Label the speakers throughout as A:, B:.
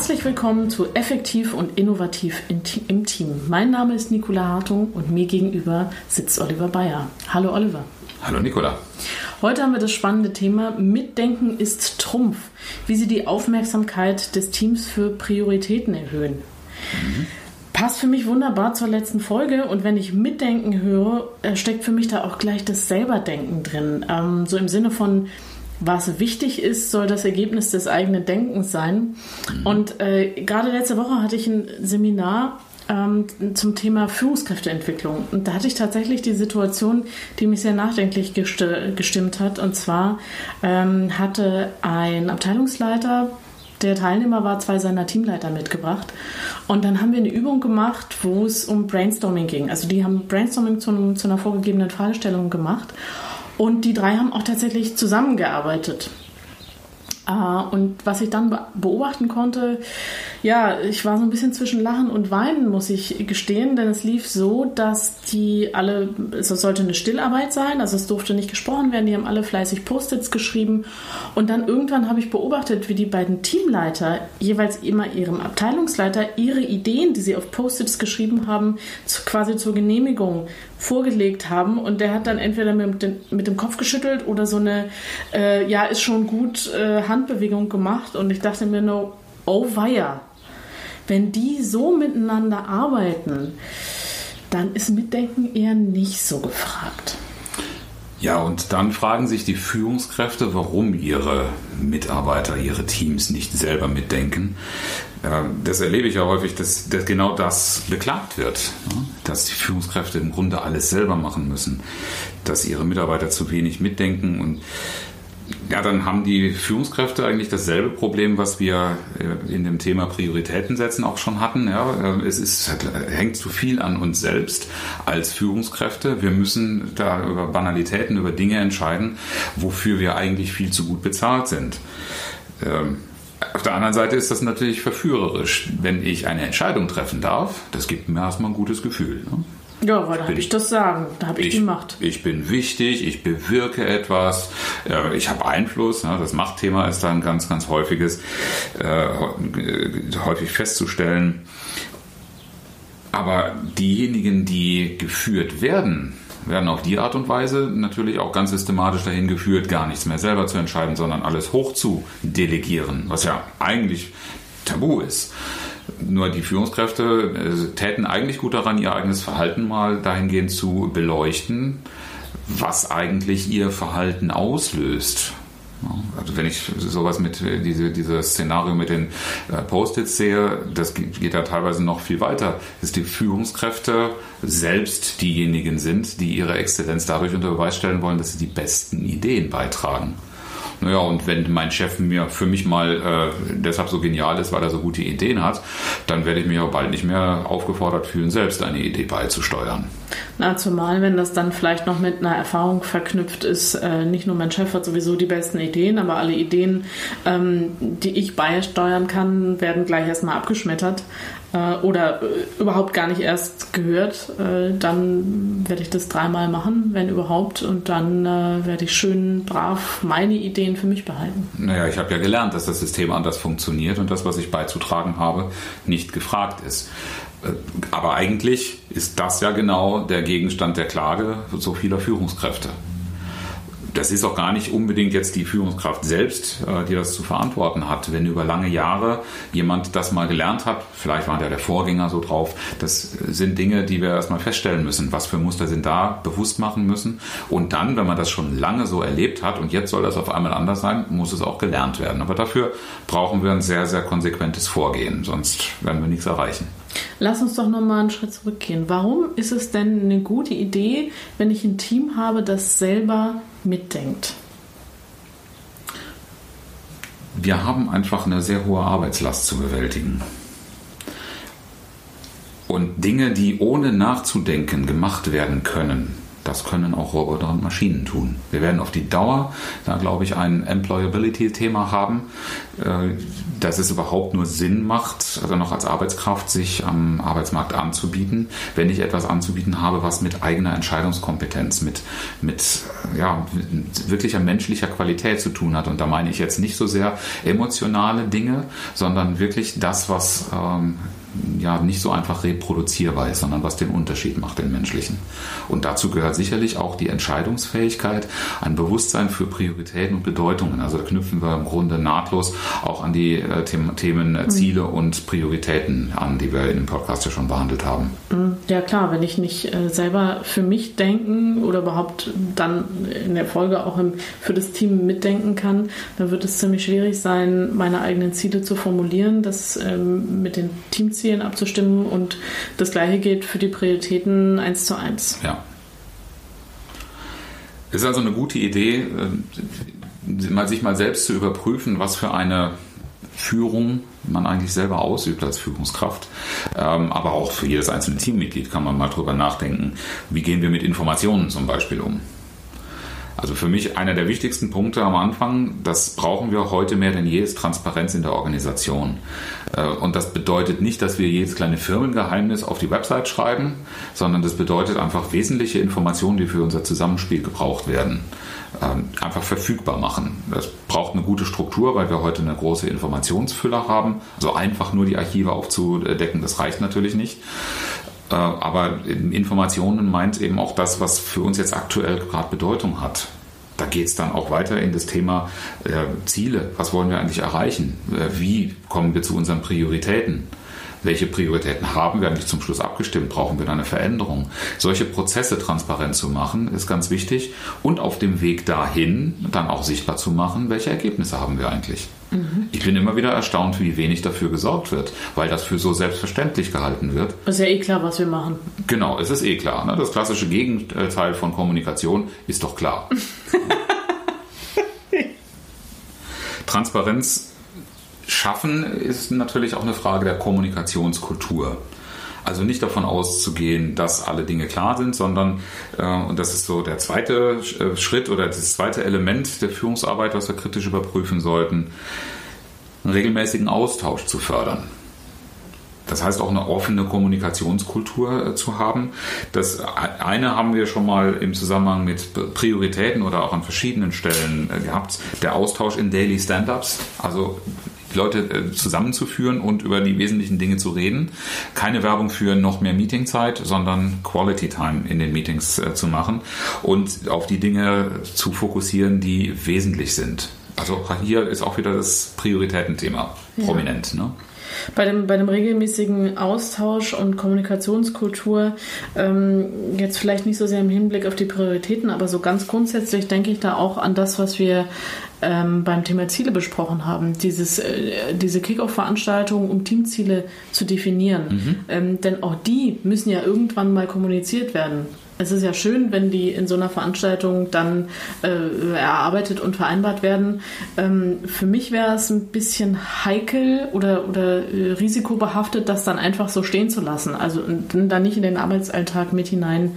A: Herzlich willkommen zu Effektiv und Innovativ im Team. Mein Name ist Nicola Hartung und mir gegenüber sitzt Oliver Bayer. Hallo Oliver.
B: Hallo Nicola.
A: Heute haben wir das spannende Thema Mitdenken ist Trumpf, wie Sie die Aufmerksamkeit des Teams für Prioritäten erhöhen. Mhm. Passt für mich wunderbar zur letzten Folge und wenn ich Mitdenken höre, äh, steckt für mich da auch gleich das Selberdenken drin. Ähm, so im Sinne von was wichtig ist, soll das Ergebnis des eigenen Denkens sein. Mhm. Und äh, gerade letzte Woche hatte ich ein Seminar ähm, zum Thema Führungskräfteentwicklung. Und da hatte ich tatsächlich die Situation, die mich sehr nachdenklich gest gestimmt hat. Und zwar ähm, hatte ein Abteilungsleiter der Teilnehmer war zwei seiner Teamleiter mitgebracht. Und dann haben wir eine Übung gemacht, wo es um Brainstorming ging. Also die haben Brainstorming zu, zu einer vorgegebenen Fragestellung gemacht. Und die drei haben auch tatsächlich zusammengearbeitet. Ah, und was ich dann beobachten konnte, ja, ich war so ein bisschen zwischen Lachen und Weinen, muss ich gestehen, denn es lief so, dass die alle, es sollte eine Stillarbeit sein, also es durfte nicht gesprochen werden, die haben alle fleißig Post-its geschrieben. Und dann irgendwann habe ich beobachtet, wie die beiden Teamleiter jeweils immer ihrem Abteilungsleiter ihre Ideen, die sie auf Post-its geschrieben haben, quasi zur Genehmigung vorgelegt haben. Und der hat dann entweder mit dem, mit dem Kopf geschüttelt oder so eine, äh, ja, ist schon gut äh, Handbewegung gemacht und ich dachte mir nur, oh weia, wenn die so miteinander arbeiten, dann ist Mitdenken eher nicht so gefragt.
B: Ja, und dann fragen sich die Führungskräfte, warum ihre Mitarbeiter, ihre Teams nicht selber mitdenken. Das erlebe ich ja häufig, dass, dass genau das beklagt wird, ne? dass die Führungskräfte im Grunde alles selber machen müssen, dass ihre Mitarbeiter zu wenig mitdenken und ja, dann haben die Führungskräfte eigentlich dasselbe Problem, was wir äh, in dem Thema Prioritäten setzen auch schon hatten. Ja, äh, es ist, hängt zu viel an uns selbst als Führungskräfte. Wir müssen da über Banalitäten, über Dinge entscheiden, wofür wir eigentlich viel zu gut bezahlt sind. Ähm, auf der anderen Seite ist das natürlich verführerisch, wenn ich eine Entscheidung treffen darf. Das gibt mir erstmal ein gutes Gefühl. Ne?
A: Ja, weil da habe ich das Sagen, da habe ich, ich, die Macht.
B: Ich bin wichtig, ich bewirke etwas, ich habe Einfluss. Ne? Das Machtthema ist da ein ganz, ganz häufiges, äh, häufig festzustellen. Aber diejenigen, die geführt werden, werden auf die Art und Weise natürlich auch ganz systematisch dahin geführt, gar nichts mehr selber zu entscheiden, sondern alles hoch zu delegieren, was ja eigentlich tabu ist. Nur die Führungskräfte äh, täten eigentlich gut daran, ihr eigenes Verhalten mal dahingehend zu beleuchten, was eigentlich ihr Verhalten auslöst. Also wenn ich sowas mit äh, diese, dieses Szenario mit den äh, Post-its sehe, das geht ja teilweise noch viel weiter, dass die Führungskräfte selbst diejenigen sind, die ihre Exzellenz dadurch unter Beweis stellen wollen, dass sie die besten Ideen beitragen. Naja, und wenn mein Chef mir für mich mal äh, deshalb so genial ist, weil er so gute Ideen hat, dann werde ich mich auch bald nicht mehr aufgefordert fühlen, selbst eine Idee beizusteuern.
A: Na, zumal, wenn das dann vielleicht noch mit einer Erfahrung verknüpft ist, äh, nicht nur mein Chef hat sowieso die besten Ideen, aber alle Ideen, ähm, die ich beisteuern kann, werden gleich erstmal abgeschmettert oder äh, überhaupt gar nicht erst gehört, äh, dann werde ich das dreimal machen, wenn überhaupt, und dann äh, werde ich schön brav meine Ideen für mich behalten.
B: Naja, ich habe ja gelernt, dass das System anders funktioniert und das, was ich beizutragen habe, nicht gefragt ist. Äh, aber eigentlich ist das ja genau der Gegenstand der Klage so vieler Führungskräfte das ist auch gar nicht unbedingt jetzt die Führungskraft selbst, äh, die das zu verantworten hat. Wenn über lange Jahre jemand das mal gelernt hat, vielleicht war der der Vorgänger so drauf, das sind Dinge, die wir erstmal feststellen müssen. Was für Muster sind da, bewusst machen müssen. Und dann, wenn man das schon lange so erlebt hat und jetzt soll das auf einmal anders sein, muss es auch gelernt werden. Aber dafür brauchen wir ein sehr, sehr konsequentes Vorgehen, sonst werden wir nichts erreichen.
A: Lass uns doch nochmal einen Schritt zurückgehen. Warum ist es denn eine gute Idee, wenn ich ein Team habe, das selber mitdenkt?
B: Wir haben einfach eine sehr hohe Arbeitslast zu bewältigen. Und Dinge, die ohne nachzudenken gemacht werden können, das können auch Roboter und Maschinen tun. Wir werden auf die Dauer, da glaube ich, ein Employability-Thema haben, äh, dass es überhaupt nur Sinn macht, also noch als Arbeitskraft sich am Arbeitsmarkt anzubieten, wenn ich etwas anzubieten habe, was mit eigener Entscheidungskompetenz, mit, mit, ja, mit wirklicher menschlicher Qualität zu tun hat. Und da meine ich jetzt nicht so sehr emotionale Dinge, sondern wirklich das, was ähm, ja nicht so einfach reproduzierbar ist, sondern was den Unterschied macht, den menschlichen. Und dazu gehört sicherlich auch die Entscheidungsfähigkeit, ein Bewusstsein für Prioritäten und Bedeutungen. Also da knüpfen wir im Grunde nahtlos auch an die äh, Themen äh, Ziele mhm. und Prioritäten an, die wir in dem Podcast ja schon behandelt haben.
A: Mhm. Ja klar, wenn ich nicht äh, selber für mich denken oder überhaupt dann in der Folge auch im, für das Team mitdenken kann, dann wird es ziemlich schwierig sein, meine eigenen Ziele zu formulieren, das ähm, mit den Teams Zielen abzustimmen und das gleiche gilt für die Prioritäten eins zu eins.
B: Ja. Es ist also eine gute Idee, äh, sich mal selbst zu überprüfen, was für eine Führung man eigentlich selber ausübt als Führungskraft. Ähm, aber auch für jedes einzelne Teammitglied kann man mal drüber nachdenken, wie gehen wir mit Informationen zum Beispiel um. Also für mich einer der wichtigsten Punkte am Anfang, das brauchen wir heute mehr denn je, ist Transparenz in der Organisation. Äh, und das bedeutet nicht, dass wir jedes kleine Firmengeheimnis auf die Website schreiben, sondern das bedeutet einfach wesentliche Informationen, die für unser Zusammenspiel gebraucht werden, ähm, einfach verfügbar machen. Das braucht eine gute Struktur, weil wir heute eine große Informationsfülle haben. Also einfach nur die Archive aufzudecken, das reicht natürlich nicht. Äh, aber Informationen meint eben auch das, was für uns jetzt aktuell gerade Bedeutung hat. Da geht es dann auch weiter in das Thema äh, Ziele. Was wollen wir eigentlich erreichen? Äh, wie kommen wir zu unseren Prioritäten? welche Prioritäten haben wir eigentlich zum Schluss abgestimmt, brauchen wir da eine Veränderung. Solche Prozesse transparent zu machen, ist ganz wichtig und auf dem Weg dahin dann auch sichtbar zu machen, welche Ergebnisse haben wir eigentlich. Mhm. Ich bin immer wieder erstaunt, wie wenig dafür gesorgt wird, weil das für so selbstverständlich gehalten wird.
A: ist ja eh klar, was wir machen.
B: Genau, es ist eh klar. Ne? Das klassische Gegenteil von Kommunikation ist doch klar. Transparenz Schaffen ist natürlich auch eine Frage der Kommunikationskultur. Also nicht davon auszugehen, dass alle Dinge klar sind, sondern, äh, und das ist so der zweite äh, Schritt oder das zweite Element der Führungsarbeit, was wir kritisch überprüfen sollten, einen regelmäßigen Austausch zu fördern. Das heißt auch eine offene Kommunikationskultur äh, zu haben. Das eine haben wir schon mal im Zusammenhang mit Prioritäten oder auch an verschiedenen Stellen äh, gehabt. Der Austausch in Daily Stand-ups. Also Leute äh, zusammenzuführen und über die wesentlichen Dinge zu reden. Keine Werbung für noch mehr Meetingzeit, sondern Quality Time in den Meetings äh, zu machen und auf die Dinge zu fokussieren, die wesentlich sind. Also hier ist auch wieder das Prioritätenthema ja. prominent. Ne?
A: Bei dem, bei dem regelmäßigen Austausch und Kommunikationskultur, ähm, jetzt vielleicht nicht so sehr im Hinblick auf die Prioritäten, aber so ganz grundsätzlich denke ich da auch an das, was wir ähm, beim Thema Ziele besprochen haben. Dieses, äh, diese Kick-Off-Veranstaltung, um Teamziele zu definieren. Mhm. Ähm, denn auch die müssen ja irgendwann mal kommuniziert werden. Es ist ja schön, wenn die in so einer Veranstaltung dann äh, erarbeitet und vereinbart werden. Ähm, für mich wäre es ein bisschen heikel oder, oder äh, risikobehaftet, das dann einfach so stehen zu lassen. Also dann nicht in den Arbeitsalltag mit hinein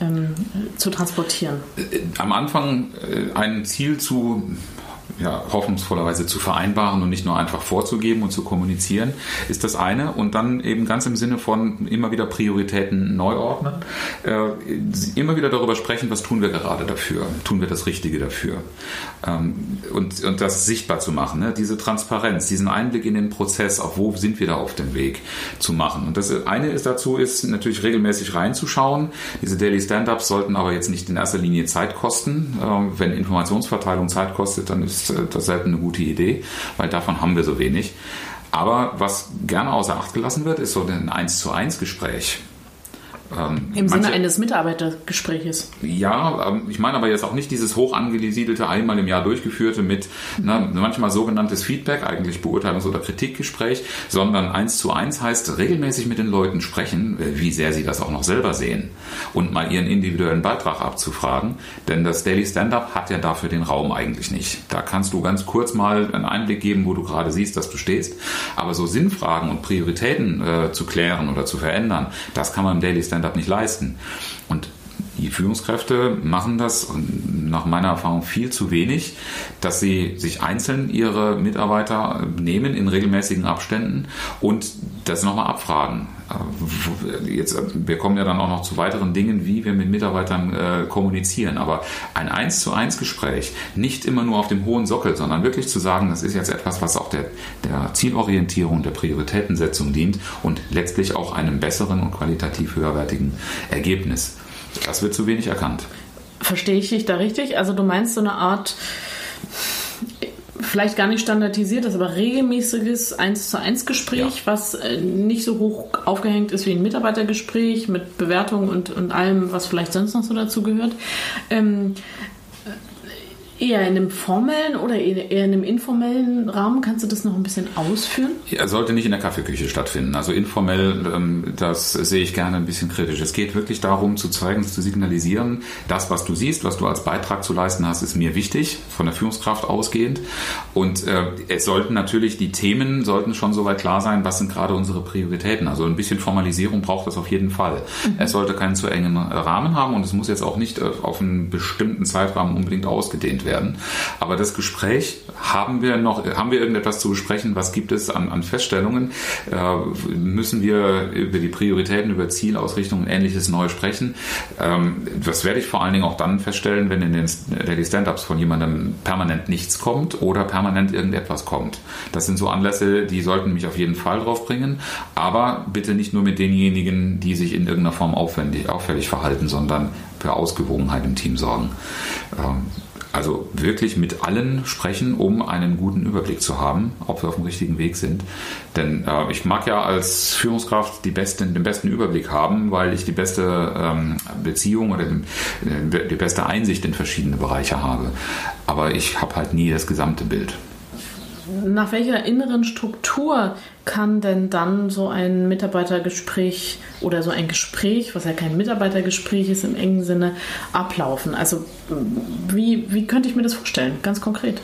A: ähm, zu transportieren.
B: Äh, am Anfang äh, ein Ziel zu ja, hoffnungsvollerweise zu vereinbaren und nicht nur einfach vorzugeben und zu kommunizieren, ist das eine. Und dann eben ganz im Sinne von immer wieder Prioritäten neu ordnen, äh, immer wieder darüber sprechen, was tun wir gerade dafür, tun wir das Richtige dafür. Ähm, und, und das sichtbar zu machen, ne? diese Transparenz, diesen Einblick in den Prozess, auch wo sind wir da auf dem Weg zu machen. Und das eine ist dazu, ist natürlich regelmäßig reinzuschauen. Diese Daily Stand-Ups sollten aber jetzt nicht in erster Linie Zeit kosten. Ähm, wenn Informationsverteilung Zeit kostet, dann ist äh, das selten eine gute Idee, weil davon haben wir so wenig. Aber was gerne außer Acht gelassen wird, ist so ein 1 zu 1 Gespräch
A: Ähm, Im manche, Sinne eines Mitarbeitergespräches.
B: Ja, ähm, ich meine aber jetzt auch nicht dieses hoch angesiedelte, einmal im Jahr durchgeführte mit mhm. ne, manchmal sogenanntes Feedback, eigentlich Beurteilungs- oder Kritikgespräch, sondern eins zu eins heißt regelmäßig mit den Leuten sprechen, äh, wie sehr sie das auch noch selber sehen und mal ihren individuellen Beitrag abzufragen. Denn das Daily Stand-up hat ja dafür den Raum eigentlich nicht. Da kannst du ganz kurz mal einen Einblick geben, wo du gerade siehst, dass du stehst. Aber so Sinnfragen und Prioritäten äh, zu klären oder zu verändern, das kann man im Daily Stand-up nicht leisten. Und die Führungskräfte machen das nach meiner Erfahrung viel zu wenig, dass sie sich einzeln ihre Mitarbeiter nehmen in regelmäßigen Abständen und das nochmal abfragen. Jetzt, wir kommen ja dann auch noch zu weiteren Dingen, wie wir mit Mitarbeitern äh, kommunizieren. Aber ein eins zu eins Gespräch, nicht immer nur auf dem hohen Sockel, sondern wirklich zu sagen, das ist jetzt etwas, was auch der, der Zielorientierung, der Prioritätensetzung dient und letztlich auch einem besseren und qualitativ höherwertigen Ergebnis. Das wird zu wenig erkannt.
A: Verstehe ich dich da richtig? Also du meinst so eine Art vielleicht gar nicht standardisiertes, aber regelmäßiges 1 zu 1 Gespräch, ja. was äh, nicht so hoch aufgehängt ist wie ein Mitarbeitergespräch mit Bewertung und, und allem, was vielleicht sonst noch so dazu gehört. Ähm, Eher in einem formellen oder eher in einem informellen Rahmen? Kannst du das noch ein bisschen ausführen?
B: Er sollte nicht in der Kaffeeküche stattfinden. Also informell, ähm, das sehe ich gerne ein bisschen kritisch. Es geht wirklich darum, zu zeigen, zu signalisieren, das, was du siehst, was du als Beitrag zu leisten hast, ist mir wichtig, von der Führungskraft ausgehend. Und äh, es sollten natürlich, die Themen sollten schon soweit klar sein, was sind gerade unsere Prioritäten. Also ein bisschen Formalisierung braucht es auf jeden Fall. Mhm. Es sollte keinen zu engen Rahmen haben und es muss jetzt auch nicht äh, auf einen bestimmten Zeitrahmen unbedingt ausgedehnt werden. Aber das Gespräch haben wir noch, haben wir irgendetwas zu besprechen? Was gibt es an, an Feststellungen? Äh, müssen wir über die Prioritäten, über Zielausrichtung und ähnliches neu sprechen? Ähm, das werde ich vor allen Dingen auch dann feststellen, wenn in den Daily Stand-Ups von jemandem permanent nichts kommt oder permanent irgendetwas kommt. Das sind so Anlässe, die sollten mich auf jeden Fall drauf bringen. Aber bitte nicht nur mit denjenigen, die sich in irgendeiner Form aufwendig, auffällig verhalten, sondern für Ausgewogenheit im Team sorgen. Ähm, also wirklich mit allen sprechen, um einen guten Überblick zu haben, ob wir auf dem richtigen Weg sind. Denn äh, ich mag ja als Führungskraft die besten, den besten Überblick haben, weil ich die beste ähm, Beziehung oder den, äh, die beste Einsicht in verschiedene Bereiche habe. Aber ich habe halt nie das gesamte Bild
A: nach welcher inneren Struktur kann denn dann so ein Mitarbeitergespräch oder so ein Gespräch, was ja kein Mitarbeitergespräch ist im engen Sinne, ablaufen? Also wie, wie könnte ich mir das vorstellen, ganz konkret?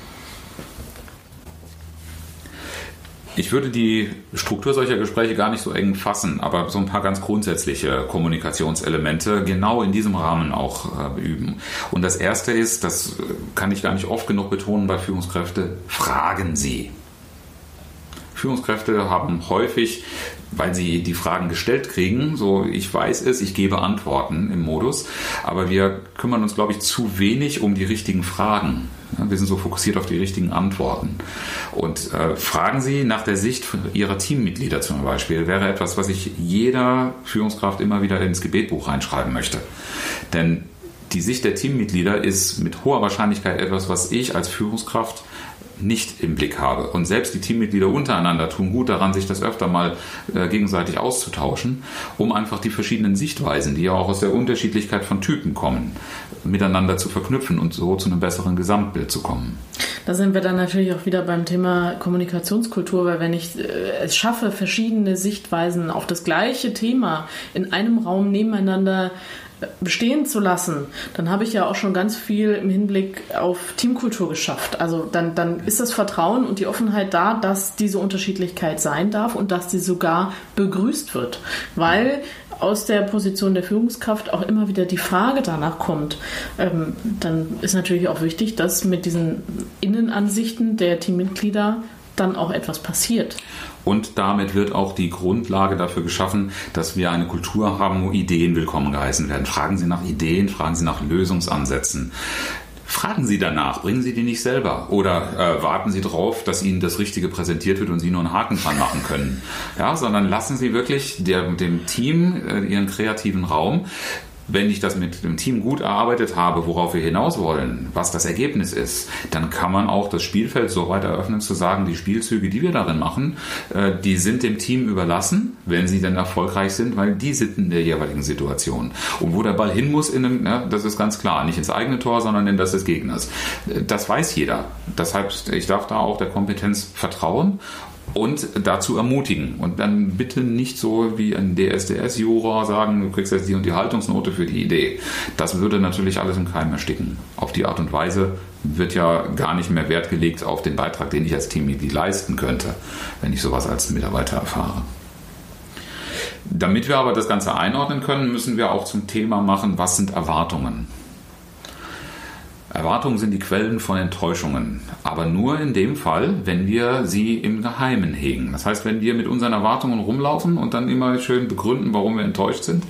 B: Ich würde die Struktur solcher Gespräche gar nicht so eng fassen, aber so ein paar ganz grundsätzliche Kommunikationselemente genau in diesem Rahmen auch äh, üben. Und das erste ist, das kann ich gar nicht oft genug betonen bei Führungskräften, fragen Sie. Führungskräfte haben häufig, weil sie die Fragen gestellt kriegen, so ich weiß es, ich gebe Antworten im Modus, aber wir kümmern uns, glaube ich, zu wenig um die richtigen Fragen. Wir sind so fokussiert auf die richtigen Antworten. Und äh, fragen Sie nach der Sicht Ihrer Teammitglieder zum Beispiel, wäre etwas, was ich jeder Führungskraft immer wieder ins Gebetbuch reinschreiben möchte. Denn die Sicht der Teammitglieder ist mit hoher Wahrscheinlichkeit etwas, was ich als Führungskraft nicht im Blick habe. Und selbst die Teammitglieder untereinander tun gut daran, sich das öfter mal äh, gegenseitig auszutauschen, um einfach die verschiedenen Sichtweisen, die ja auch aus der Unterschiedlichkeit von Typen kommen, miteinander zu verknüpfen und so zu einem besseren Gesamtbild zu kommen.
A: Da sind wir dann natürlich auch wieder beim Thema Kommunikationskultur, weil wenn ich äh, es schaffe, verschiedene Sichtweisen auf das gleiche Thema in einem Raum nebeneinander bestehen zu lassen, dann habe ich ja auch schon ganz viel im Hinblick auf Teamkultur geschafft. Also dann, dann ist das Vertrauen und die Offenheit da, dass diese Unterschiedlichkeit sein darf und dass sie sogar begrüßt wird. Weil aus der Position der Führungskraft auch immer wieder die Frage danach kommt, ähm, dann ist natürlich auch wichtig, dass mit diesen Innenansichten der Teammitglieder dann auch etwas passiert.
B: Und damit wird auch die Grundlage dafür geschaffen, dass wir eine Kultur haben, wo Ideen willkommen geheißen werden. Fragen Sie nach Ideen, fragen Sie nach Lösungsansätzen. Fragen Sie danach, bringen Sie die nicht selber oder äh, warten Sie darauf, dass Ihnen das Richtige präsentiert wird und Sie nur einen Haken dran machen können. Ja, sondern lassen Sie wirklich der, dem Team äh, Ihren kreativen Raum wenn ich das mit dem Team gut erarbeitet habe, worauf wir hinaus wollen, was das Ergebnis ist, dann kann man auch das Spielfeld so weit eröffnen, zu sagen, die Spielzüge, die wir darin machen, äh, die sind dem Team überlassen, wenn sie dann erfolgreich sind, weil die sind in der jeweiligen Situation. Und wo der Ball hin muss, in einem, ja, das ist ganz klar, nicht ins eigene Tor, sondern in das des Gegners. Das weiß jeder. Deshalb, ich darf da auch der Kompetenz vertrauen und dazu ermutigen. Und dann bitte nicht so wie ein DSDS-Juror sagen, du kriegst jetzt die und die Haltungsnote für die Idee. Das würde natürlich alles im Keim ersticken. Auf die Art und Weise wird ja gar nicht mehr Wert gelegt auf den Beitrag, den ich als Teammitglied leisten könnte, wenn ich sowas als Mitarbeiter erfahre. Damit wir aber das Ganze einordnen können, müssen wir auch zum Thema machen, was sind Erwartungen. Erwartungen sind die Quellen von Enttäuschungen, aber nur in dem Fall, wenn wir sie im Geheimen hegen. Das heißt, wenn wir mit unseren Erwartungen rumlaufen und dann immer schön begründen, warum wir enttäuscht sind,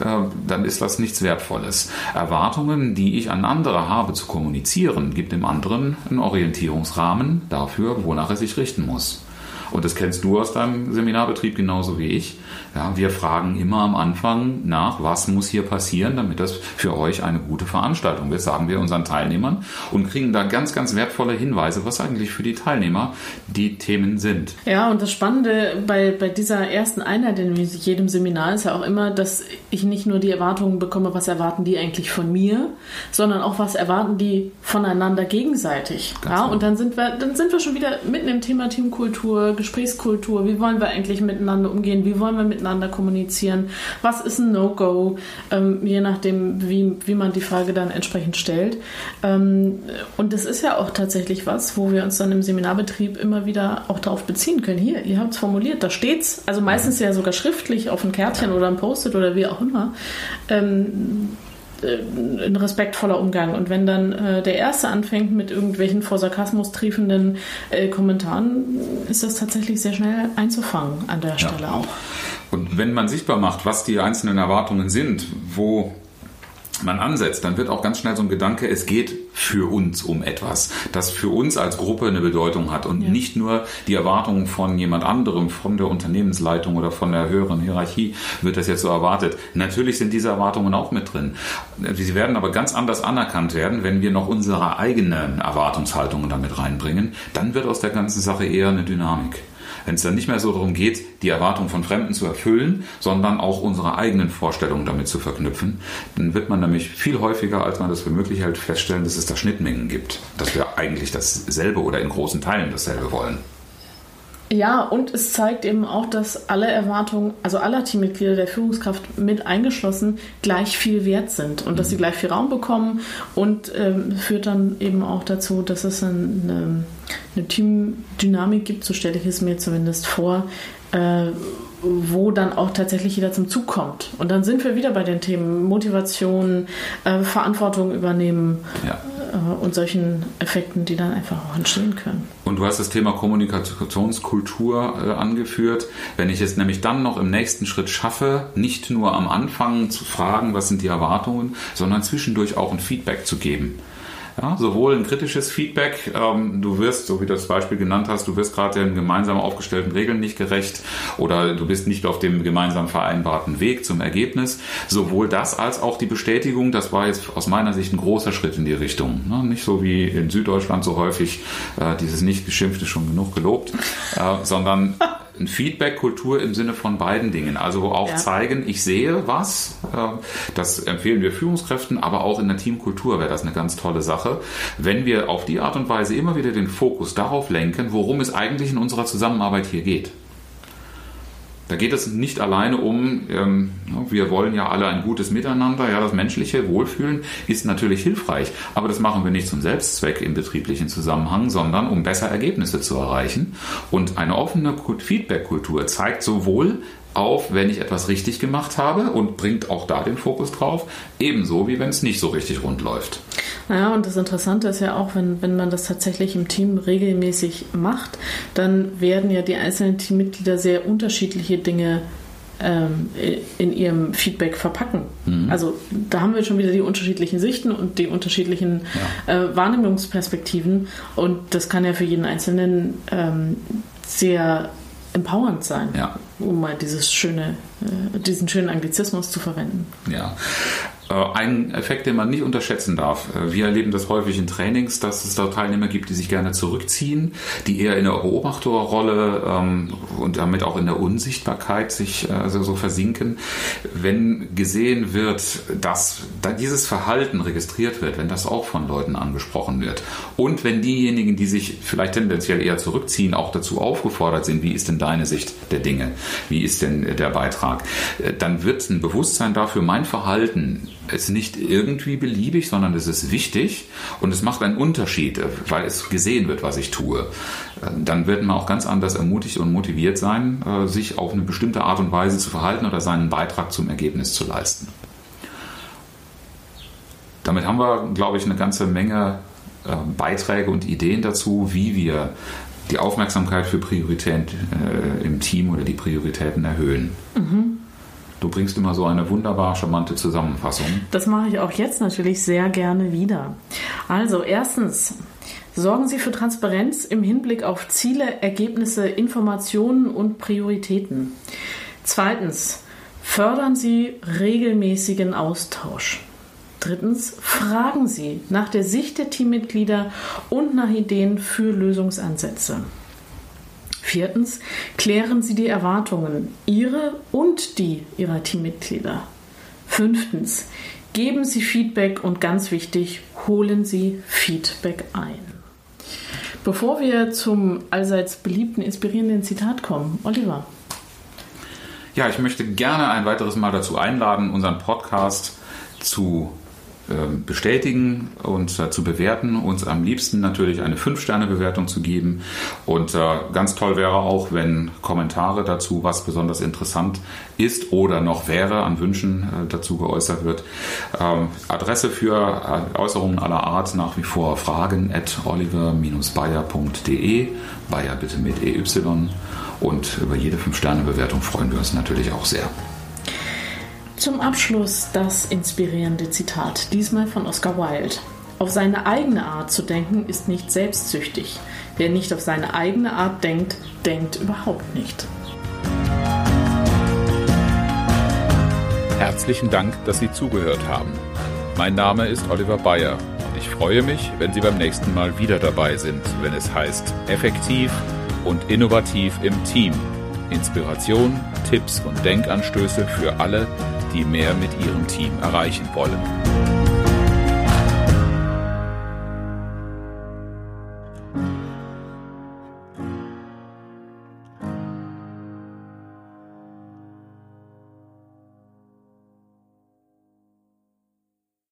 B: äh, dann ist das nichts Wertvolles. Erwartungen, die ich an andere habe zu kommunizieren, gibt dem anderen einen Orientierungsrahmen dafür, wonach er sich richten muss. Und das kennst du aus deinem Seminarbetrieb genauso wie ich. Ja, wir fragen immer am Anfang nach, was muss hier passieren, damit das für euch eine gute Veranstaltung wird, sagen wir unseren Teilnehmern und kriegen da ganz, ganz wertvolle Hinweise, was eigentlich für die Teilnehmer die Themen sind.
A: Ja, und das Spannende bei, bei dieser ersten Einheit in jedem Seminar ist ja auch immer, dass ich nicht nur die Erwartungen bekomme, was erwarten die eigentlich von mir, sondern auch, was erwarten die voneinander gegenseitig. Ganz ja, genau. und dann sind wir, dann sind wir schon wieder mitten im Thema Teamkultur, Gesprächskultur, wie wollen wir eigentlich miteinander umgehen, wie wollen wir miteinander kommunizieren, was ist ein No-Go, ähm, je nachdem, wie, wie man die Frage dann entsprechend stellt. Ähm, und das ist ja auch tatsächlich was, wo wir uns dann im Seminarbetrieb immer wieder auch darauf beziehen können. Hier, ihr habt es formuliert, da steht's, also meistens ja sogar schriftlich auf ein Kärtchen oder ein Post-it oder wie auch immer. Ähm, äh, ein respektvoller Umgang. Und wenn dann äh, der Erste anfängt mit irgendwelchen vor Sarkasmus triefenden äh, Kommentaren, ist das tatsächlich sehr schnell einzufangen an der Stelle ja. auch.
B: Und wenn man sichtbar macht, was die einzelnen Erwartungen sind, wo man ansetzt, dann wird auch ganz schnell so ein Gedanke, es geht für uns um etwas, das für uns als Gruppe eine Bedeutung hat und ja. nicht nur die Erwartungen von jemand anderem, von der Unternehmensleitung oder von der höheren Hierarchie wird das jetzt so erwartet. Natürlich sind diese Erwartungen auch mit drin. Sie werden aber ganz anders anerkannt werden, wenn wir noch unsere eigenen Erwartungshaltungen damit reinbringen. Dann wird aus der ganzen Sache eher eine Dynamik. Wenn es dann nicht mehr so darum geht, die Erwartungen von Fremden zu erfüllen, sondern auch unsere eigenen Vorstellungen damit zu verknüpfen, dann wird man nämlich viel häufiger, als man das für möglich hält, feststellen, dass es da Schnittmengen gibt. Dass wir eigentlich dasselbe oder in großen Teilen dasselbe wollen.
A: Ja, und es zeigt eben auch, dass alle Erwartungen, also aller Teammitglieder der Führungskraft mit eingeschlossen, gleich viel wert sind und dass sie mhm. gleich viel Raum bekommen und ähm, führt dann eben auch dazu, dass es eine, eine Teamdynamik gibt, so stelle ich es mir zumindest vor, äh, wo dann auch tatsächlich jeder zum Zug kommt. Und dann sind wir wieder bei den Themen Motivation, äh, Verantwortung übernehmen ja. äh, und solchen Effekten, die dann einfach auch entstehen können.
B: Und du hast das Thema Kommunikationskultur äh, angeführt. Wenn ich es nämlich dann noch im nächsten Schritt schaffe, nicht nur am Anfang zu fragen, was sind die Erwartungen, sondern zwischendurch auch ein Feedback zu geben. Ja, sowohl ein kritisches Feedback, ähm, du wirst, so wie du das Beispiel genannt hast, du wirst gerade den gemeinsam aufgestellten Regeln nicht gerecht oder du bist nicht auf dem gemeinsam vereinbarten Weg zum Ergebnis. Sowohl das als auch die Bestätigung, das war jetzt aus meiner Sicht ein großer Schritt in die Richtung. Ne? Nicht so wie in Süddeutschland so häufig äh, dieses nicht geschimpft ist schon genug gelobt, äh, sondern ein Feedback-Kultur im Sinne von beiden Dingen. Also auch ja. zeigen, ich sehe was. Äh, das empfehlen wir Führungskräften, aber auch in der Teamkultur wäre das eine ganz tolle Sache, wenn wir auf die Art und Weise immer wieder den Fokus darauf lenken, worum es eigentlich in unserer Zusammenarbeit hier geht. Da geht es nicht alleine um, ähm, wir wollen ja alle ein gutes Miteinander, ja, das menschliche Wohlfühlen ist natürlich hilfreich, aber das machen wir nicht zum Selbstzweck im betrieblichen Zusammenhang, sondern um besser Ergebnisse zu erreichen. Und eine offene Feedback-Kultur zeigt sowohl, auf, wenn ich etwas richtig gemacht habe und bringt auch da den Fokus drauf, ebenso wie wenn es nicht so richtig rund läuft.
A: Naja, und das Interessante ist ja auch, wenn, wenn man das tatsächlich im Team regelmäßig macht, dann werden ja die einzelnen Teammitglieder sehr unterschiedliche Dinge ähm, in ihrem Feedback verpacken. Mhm. Also da haben wir schon wieder die unterschiedlichen Sichten und die unterschiedlichen ja. äh, Wahrnehmungsperspektiven und das kann ja für jeden Einzelnen ähm, sehr empowernd sein, ja. um mal dieses schöne, äh, diesen schönen Anglizismus zu verwenden.
B: Ja. Äh, ein Effekt, den man nicht unterschätzen darf. Äh, wir erleben das häufig in Trainings, dass es da Teilnehmer gibt, die sich gerne zurückziehen, die eher in der Beobachterrolle ähm, und damit auch in der Unsichtbarkeit sich äh, so, so versinken. Wenn gesehen wird, dass da dieses Verhalten registriert wird, wenn das auch von Leuten angesprochen wird und wenn diejenigen, die sich vielleicht tendenziell eher zurückziehen, auch dazu aufgefordert sind, wie ist denn deine Sicht der Dinge, wie ist denn der Beitrag, dann wird ein Bewusstsein dafür, mein Verhalten ist nicht irgendwie beliebig, sondern es ist wichtig und es macht einen Unterschied, weil es gesehen wird, was ich tue. Dann wird man auch ganz anders ermutigt und motiviert sein, äh, sich auf eine bestimmte Art und Weise zu verhalten oder seinen Beitrag zum Ergebnis zu leisten. Damit haben wir, glaube ich, eine ganze Menge äh, Beiträge und Ideen dazu, wie wir die Aufmerksamkeit für Prioritäten äh, im Team oder die Prioritäten erhöhen. Mhm. Du bringst immer so eine wunderbar charmante Zusammenfassung.
A: Das mache ich auch jetzt natürlich sehr gerne wieder. Also erstens, sorgen Sie für Transparenz im Hinblick auf Ziele, Ergebnisse, Informationen und Prioritäten. Zweitens, fördern Sie regelmäßigen Austausch. Drittens, fragen Sie nach der Sicht der Teammitglieder und nach Ideen für Lösungsansätze. Viertens, klären Sie die Erwartungen, Ihre und die Ihrer Teammitglieder. Fünftens, geben Sie Feedback und ganz wichtig, holen Sie Feedback ein. Bevor wir zum allseits beliebten, inspirierenden Zitat kommen, Oliver.
B: Ja, ich möchte gerne ein weiteres Mal dazu einladen, unseren Podcast zu bestätigen und äh, zu bewerten, uns am liebsten natürlich eine 5-Sterne-Bewertung zu geben. Und äh, ganz toll wäre auch, wenn Kommentare dazu, was besonders interessant ist oder noch wäre, an Wünschen äh, dazu geäußert wird. Ähm, Adresse für Äußerungen aller Art nach wie vor fragen at oliver-bayer.de. Bayer bitte mit EY. Und über jede 5-Sterne-Bewertung freuen wir uns natürlich auch sehr.
A: Zum Abschluss das inspirierende Zitat, diesmal von Oscar Wilde. Auf seine eigene Art zu denken ist nicht selbstsüchtig. Wer nicht auf seine eigene Art denkt, denkt überhaupt nicht.
B: Herzlichen Dank, dass Sie zugehört haben. Mein Name ist Oliver Bayer und ich freue mich, wenn Sie beim nächsten Mal wieder dabei sind, wenn es heißt effektiv und innovativ im Team. Inspiration, Tipps und Denkanstöße für alle, die mehr mit ihrem Team erreichen wollen.